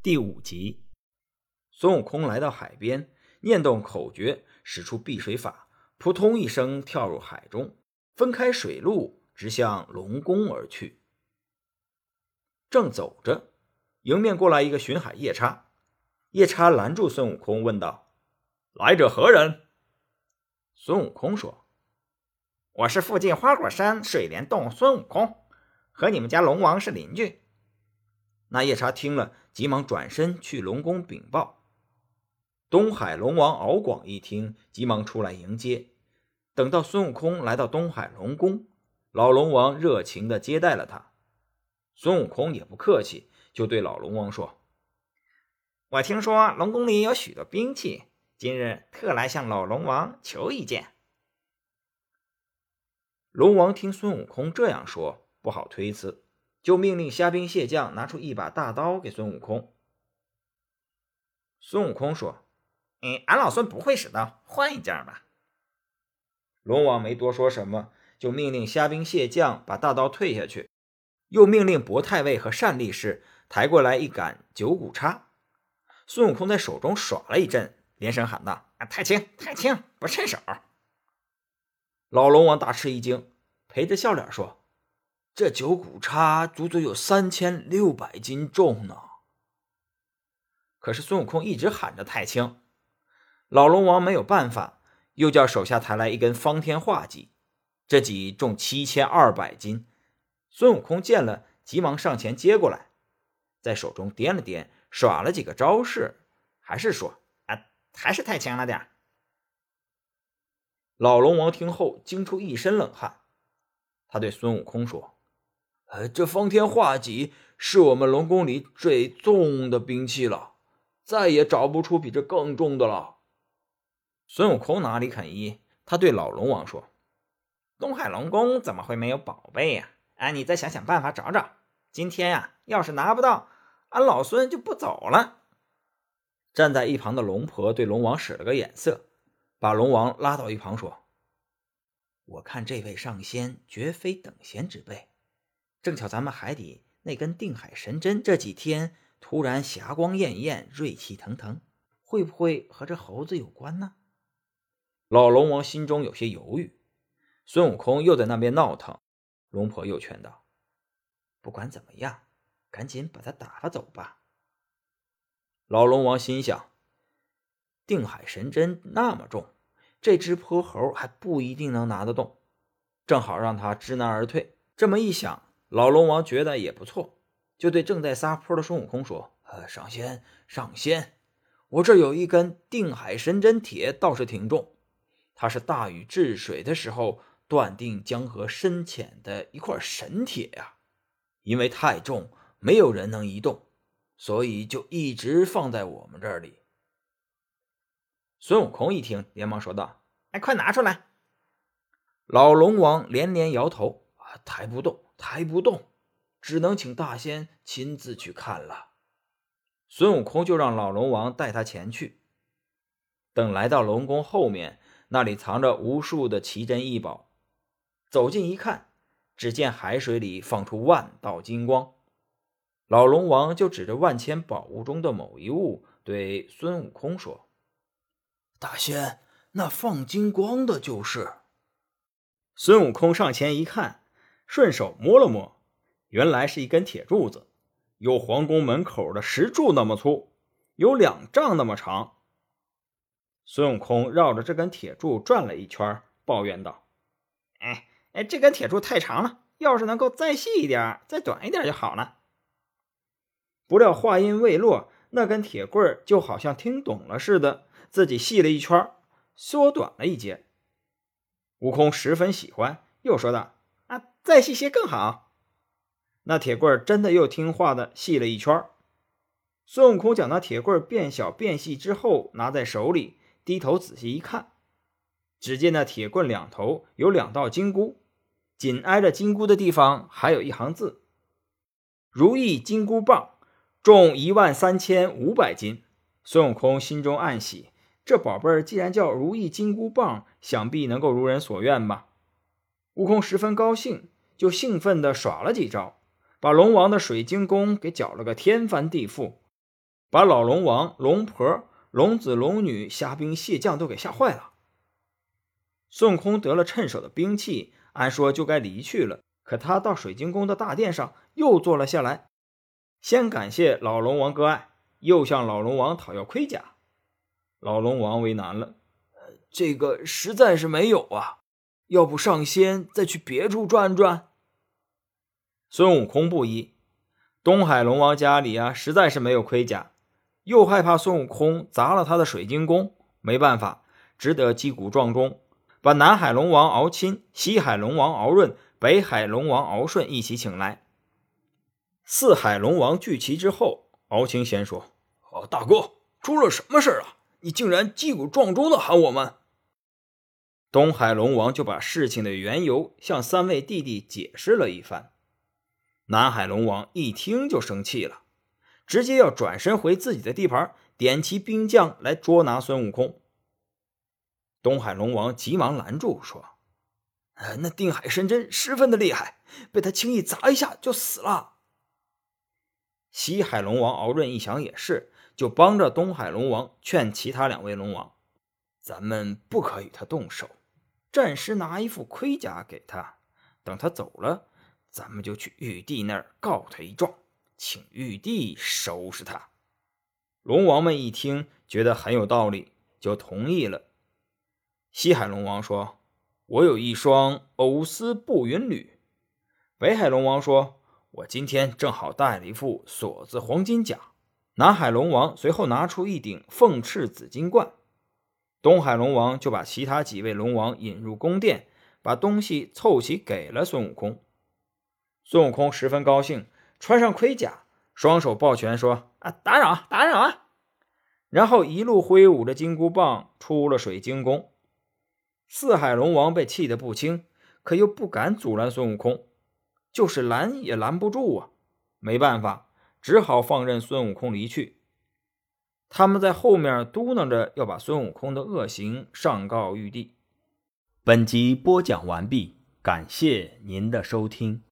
第五集，孙悟空来到海边，念动口诀，使出避水法，扑通一声跳入海中，分开水路，直向龙宫而去。正走着，迎面过来一个巡海夜叉。夜叉拦住孙悟空，问道：“来者何人？”孙悟空说：“我是附近花果山水帘洞孙悟空，和你们家龙王是邻居。”那夜叉听了，急忙转身去龙宫禀报。东海龙王敖广一听，急忙出来迎接。等到孙悟空来到东海龙宫，老龙王热情地接待了他。孙悟空也不客气，就对老龙王说：“我听说龙宫里有许多兵器，今日特来向老龙王求一件。”龙王听孙悟空这样说，不好推辞。就命令虾兵蟹将拿出一把大刀给孙悟空。孙悟空说：“嗯，俺老孙不会使刀，换一件吧。”龙王没多说什么，就命令虾兵蟹将把大刀退下去，又命令薄太尉和单力士抬过来一杆九股叉。孙悟空在手中耍了一阵，连声喊道：“啊，太轻，太轻，不趁手！”老龙王大吃一惊，陪着笑脸说。这九股叉足足有三千六百斤重呢。可是孙悟空一直喊着太轻，老龙王没有办法，又叫手下抬来一根方天画戟，这戟重七千二百斤。孙悟空见了，急忙上前接过来，在手中掂了掂，耍了几个招式，还是说：“啊，还是太轻了点老龙王听后惊出一身冷汗，他对孙悟空说。呃，这方天画戟是我们龙宫里最重的兵器了，再也找不出比这更重的了。孙悟空哪里肯依？他对老龙王说：“东海龙宫怎么会没有宝贝呀？哎，你再想想办法找找。今天呀，要是拿不到，俺老孙就不走了。”站在一旁的龙婆对龙王使了个眼色，把龙王拉到一旁说：“我看这位上仙绝非等闲之辈。”正巧咱们海底那根定海神针这几天突然霞光艳艳、锐气腾腾，会不会和这猴子有关呢？老龙王心中有些犹豫。孙悟空又在那边闹腾，龙婆又劝道：“不管怎么样，赶紧把他打发走吧。”老龙王心想：定海神针那么重，这只泼猴还不一定能拿得动，正好让他知难而退。这么一想。老龙王觉得也不错，就对正在撒泼的孙悟空说：“呃，上仙，上仙，我这有一根定海神针铁，倒是挺重。它是大禹治水的时候断定江河深浅的一块神铁呀。因为太重，没有人能移动，所以就一直放在我们这里。”孙悟空一听，连忙说道：“哎，快拿出来！”老龙王连连摇头：“啊，抬不动。”抬不动，只能请大仙亲自去看了。孙悟空就让老龙王带他前去。等来到龙宫后面，那里藏着无数的奇珍异宝。走近一看，只见海水里放出万道金光。老龙王就指着万千宝物中的某一物，对孙悟空说：“大仙，那放金光的就是。”孙悟空上前一看。顺手摸了摸，原来是一根铁柱子，有皇宫门口的石柱那么粗，有两丈那么长。孙悟空绕着这根铁柱转了一圈，抱怨道：“哎哎，这根铁柱太长了，要是能够再细一点、再短一点就好了。”不料话音未落，那根铁棍就好像听懂了似的，自己细了一圈，缩短了一截。悟空十分喜欢，又说道。再细些更好。那铁棍真的又听话的细了一圈。孙悟空将那铁棍变小变细之后，拿在手里，低头仔细一看，只见那铁棍两头有两道金箍，紧挨着金箍的地方还有一行字：“如意金箍棒，重一万三千五百斤。”孙悟空心中暗喜，这宝贝儿既然叫如意金箍棒，想必能够如人所愿吧。悟空十分高兴。就兴奋地耍了几招，把龙王的水晶宫给搅了个天翻地覆。把老龙王、龙婆、龙子、龙女、虾兵蟹将都给吓坏了。孙悟空得了趁手的兵器，按说就该离去了，可他到水晶宫的大殿上又坐了下来，先感谢老龙王割爱，又向老龙王讨要盔甲。老龙王为难了，这个实在是没有啊，要不上仙再去别处转转。孙悟空不依，东海龙王家里啊实在是没有盔甲，又害怕孙悟空砸了他的水晶宫，没办法，只得击鼓撞钟。把南海龙王敖钦、西海龙王敖润、北海龙王敖顺一起请来。四海龙王聚齐之后，敖钦先说：“哦，大哥，出了什么事啊？你竟然击鼓撞钟的喊我们！”东海龙王就把事情的缘由向三位弟弟解释了一番。南海龙王一听就生气了，直接要转身回自己的地盘，点齐兵将来捉拿孙悟空。东海龙王急忙拦住，说：“呃，那定海神针十分的厉害，被他轻易砸一下就死了。”西海龙王敖润一想也是，就帮着东海龙王劝其他两位龙王：“咱们不可与他动手，暂时拿一副盔甲给他，等他走了，咱们就去玉帝那儿告他一状，请玉帝收拾他。”龙王们一听，觉得很有道理，就同意了。西海龙王说：“我有一双藕丝步云履。”北海龙王说：“我今天正好带了一副锁子黄金甲。”南海龙王随后拿出一顶凤翅紫金冠。东海龙王就把其他几位龙王引入宫殿，把东西凑齐给了孙悟空。孙悟空十分高兴，穿上盔甲，双手抱拳说：“啊，打扰，打扰啊！”然后一路挥舞着金箍棒出了水晶宫。四海龙王被气得不轻，可又不敢阻拦孙悟空，就是拦也拦不住啊！没办法，只好放任孙悟空离去。他们在后面嘟囔着要把孙悟空的恶行上告玉帝。本集播讲完毕，感谢您的收听。